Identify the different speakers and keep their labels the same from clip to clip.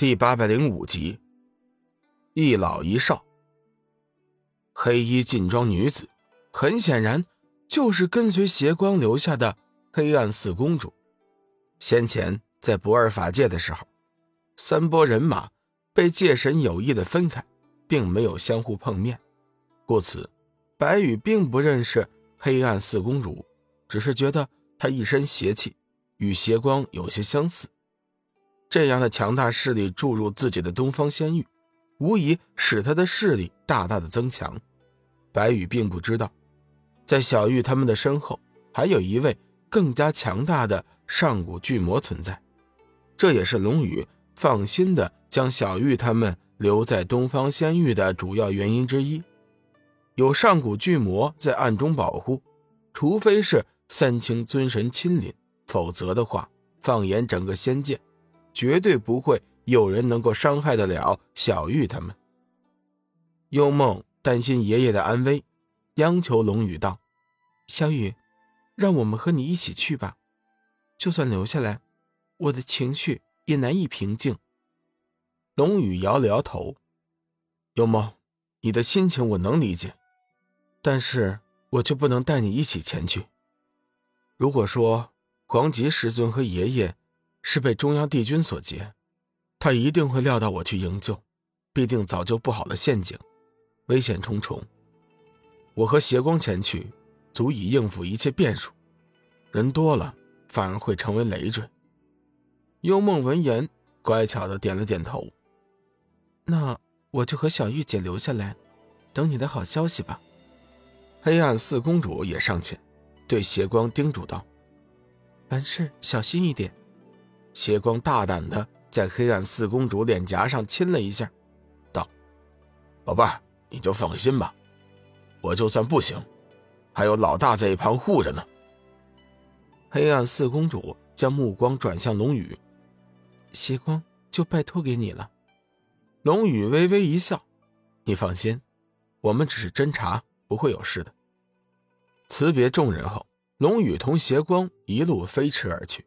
Speaker 1: 第八百零五集，一老一少，黑衣劲装女子，很显然就是跟随邪光留下的黑暗四公主。先前在不二法界的时候，三波人马被界神有意的分开，并没有相互碰面，故此白羽并不认识黑暗四公主，只是觉得她一身邪气，与邪光有些相似。这样的强大势力注入自己的东方仙域，无疑使他的势力大大的增强。白羽并不知道，在小玉他们的身后，还有一位更加强大的上古巨魔存在。这也是龙宇放心的将小玉他们留在东方仙域的主要原因之一。有上古巨魔在暗中保护，除非是三清尊神亲临，否则的话，放眼整个仙界。绝对不会有人能够伤害得了小玉他们。幽梦担心爷爷的安危，央求龙宇道：“小雨，让我们和你一起去吧。就算留下来，我的情绪也难以平静。”龙宇摇了摇头：“幽梦，你的心情我能理解，但是我就不能带你一起前去。如果说黄吉师尊和爷爷……”是被中央帝君所劫，他一定会料到我去营救，必定早就布好了陷阱，危险重重。我和邪光前去，足以应付一切变数。人多了，反而会成为累赘。幽梦闻言，乖巧的点了点头。那我就和小玉姐留下来，等你的好消息吧。黑暗四公主也上前，对邪光叮嘱道：“凡事小心一点。”邪光大胆的在黑暗四公主脸颊上亲了一下，道：“宝贝儿，你就放心吧，我就算不行，还有老大在一旁护着呢。”黑暗四公主将目光转向龙宇，邪光就拜托给你了。龙宇微微一笑：“你放心，我们只是侦查，不会有事的。”辞别众人后，龙宇同邪光一路飞驰而去。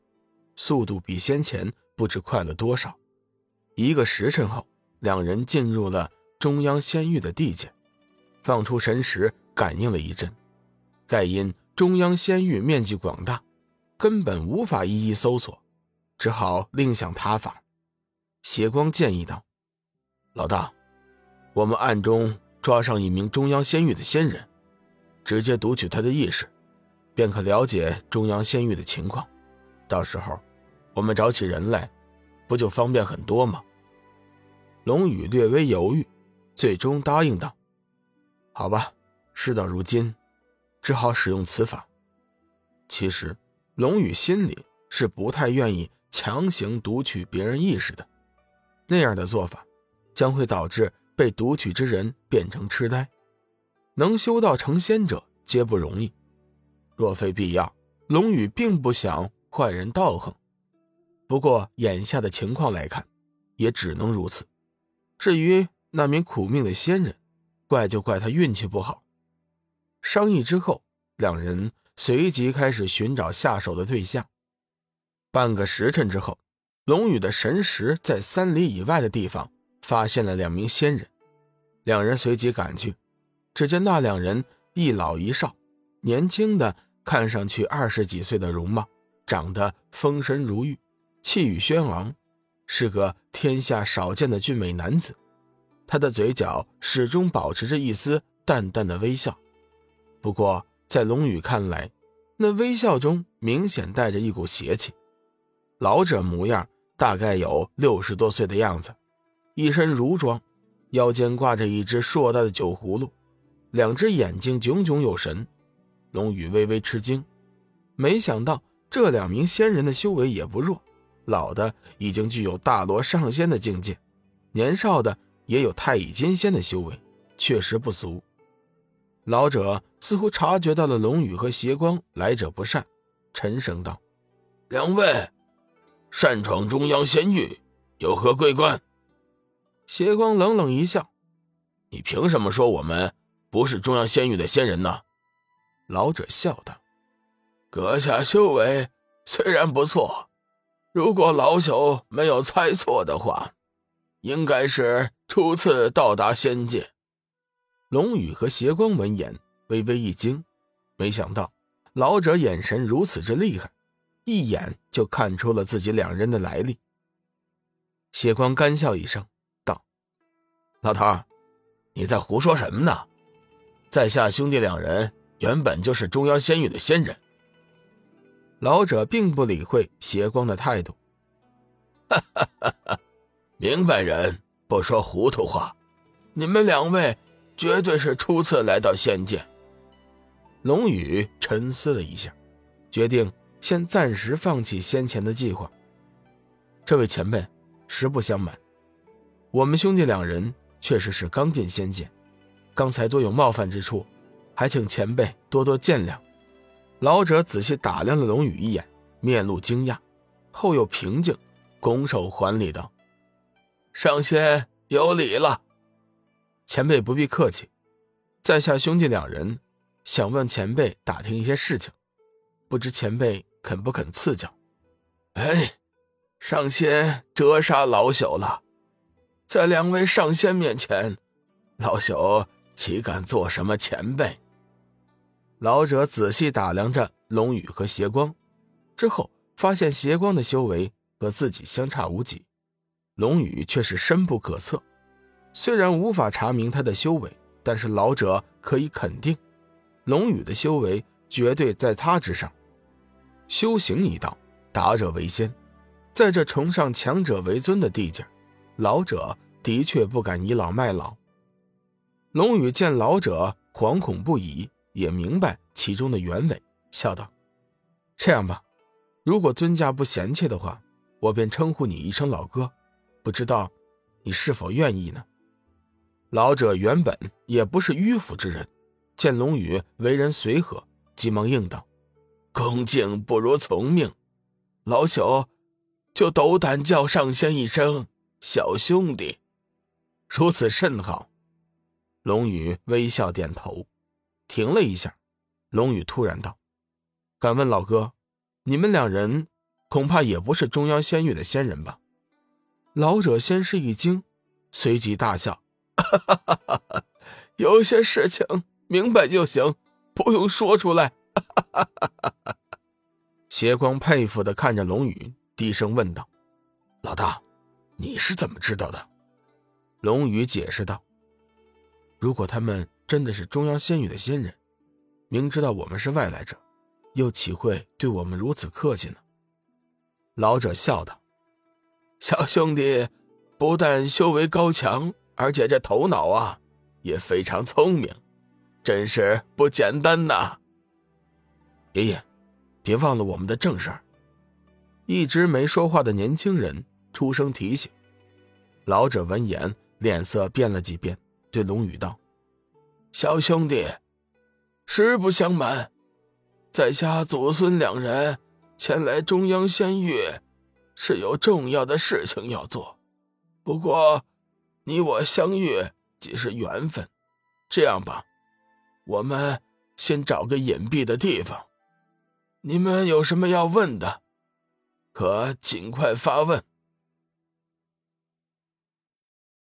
Speaker 1: 速度比先前不知快了多少。一个时辰后，两人进入了中央仙域的地界，放出神识感应了一阵。再因中央仙域面积广大，根本无法一一搜索，只好另想他法。邪光建议道：“老大，我们暗中抓上一名中央仙域的仙人，直接读取他的意识，便可了解中央仙域的情况。”到时候，我们找起人来，不就方便很多吗？龙宇略微犹豫，最终答应道：“好吧，事到如今，只好使用此法。”其实，龙宇心里是不太愿意强行读取别人意识的，那样的做法将会导致被读取之人变成痴呆。能修道成仙者皆不容易，若非必要，龙宇并不想。坏人道行，不过眼下的情况来看，也只能如此。至于那名苦命的仙人，怪就怪他运气不好。商议之后，两人随即开始寻找下手的对象。半个时辰之后，龙宇的神识在三里以外的地方发现了两名仙人，两人随即赶去。只见那两人一老一少，年轻的看上去二十几岁的容貌。长得风神如玉，气宇轩昂，是个天下少见的俊美男子。他的嘴角始终保持着一丝淡淡的微笑，不过在龙宇看来，那微笑中明显带着一股邪气。老者模样大概有六十多岁的样子，一身戎装，腰间挂着一只硕大的酒葫芦，两只眼睛炯炯有神。龙宇微微吃惊，没想到。这两名仙人的修为也不弱，老的已经具有大罗上仙的境界，年少的也有太乙金仙的修为，确实不俗。老者似乎察觉到了龙宇和邪光来者不善，沉声道：“
Speaker 2: 两位，擅闯中央仙域，有何贵干？”
Speaker 1: 邪光冷冷一笑：“
Speaker 2: 你凭什么说我们不是中央仙域的仙人呢？”
Speaker 1: 老者笑道。
Speaker 2: 阁下修为虽然不错，如果老朽没有猜错的话，应该是初次到达仙界。”
Speaker 1: 龙宇和邪光闻言微微一惊，没想到老者眼神如此之厉害，一眼就看出了自己两人的来历。邪光干笑一声，道：“
Speaker 2: 老头，你在胡说什么呢？在下兄弟两人原本就是中央仙域的仙人。”
Speaker 1: 老者并不理会邪光的态度，
Speaker 2: 哈哈哈明白人不说糊涂话，你们两位绝对是初次来到仙界。
Speaker 1: 龙宇沉思了一下，决定先暂时放弃先前的计划。这位前辈，实不相瞒，我们兄弟两人确实是刚进仙界，刚才多有冒犯之处，还请前辈多多见谅。老者仔细打量了龙宇一眼，面露惊讶，后又平静，拱手还礼道：“
Speaker 2: 上仙有礼了，
Speaker 1: 前辈不必客气。在下兄弟两人想问前辈打听一些事情，不知前辈肯不肯赐教？”
Speaker 2: 哎，上仙折杀老朽了，在两位上仙面前，老朽岂敢做什么前辈？
Speaker 1: 老者仔细打量着龙宇和邪光，之后发现邪光的修为和自己相差无几，龙宇却是深不可测。虽然无法查明他的修为，但是老者可以肯定，龙宇的修为绝对在他之上。修行一道，达者为先，在这崇尚强者为尊的地界，老者的确不敢倚老卖老。龙宇见老者惶恐不已。也明白其中的原委，笑道：“这样吧，如果尊驾不嫌弃的话，我便称呼你一声老哥，不知道你是否愿意呢？”老者原本也不是迂腐之人，见龙宇为人随和，急忙应道：“
Speaker 2: 恭敬不如从命，老朽就斗胆叫上仙一声小兄弟。”
Speaker 1: 如此甚好。龙宇微笑点头。停了一下，龙宇突然道：“敢问老哥，你们两人恐怕也不是中央仙域的仙人吧？”老者先是一惊，随即大笑：“
Speaker 2: 有些事情明白就行，不用说出来。”哈哈
Speaker 1: 哈邪光佩服的看着龙宇，低声问道：“
Speaker 2: 老大，你是怎么知道的？”
Speaker 1: 龙宇解释道：“如果他们……”真的是中央仙域的仙人，明知道我们是外来者，又岂会对我们如此客气呢？
Speaker 2: 老者笑道：“小兄弟不但修为高强，而且这头脑啊也非常聪明，真是不简单呐。”
Speaker 1: 爷爷，别忘了我们的正事儿。一直没说话的年轻人出声提醒。老者闻言，脸色变了几变，对龙宇道。
Speaker 2: 小兄弟，实不相瞒，在下祖孙两人前来中央仙域，是有重要的事情要做。不过，你我相遇即是缘分，这样吧，我们先找个隐蔽的地方。你们有什么要问的，可尽快发问。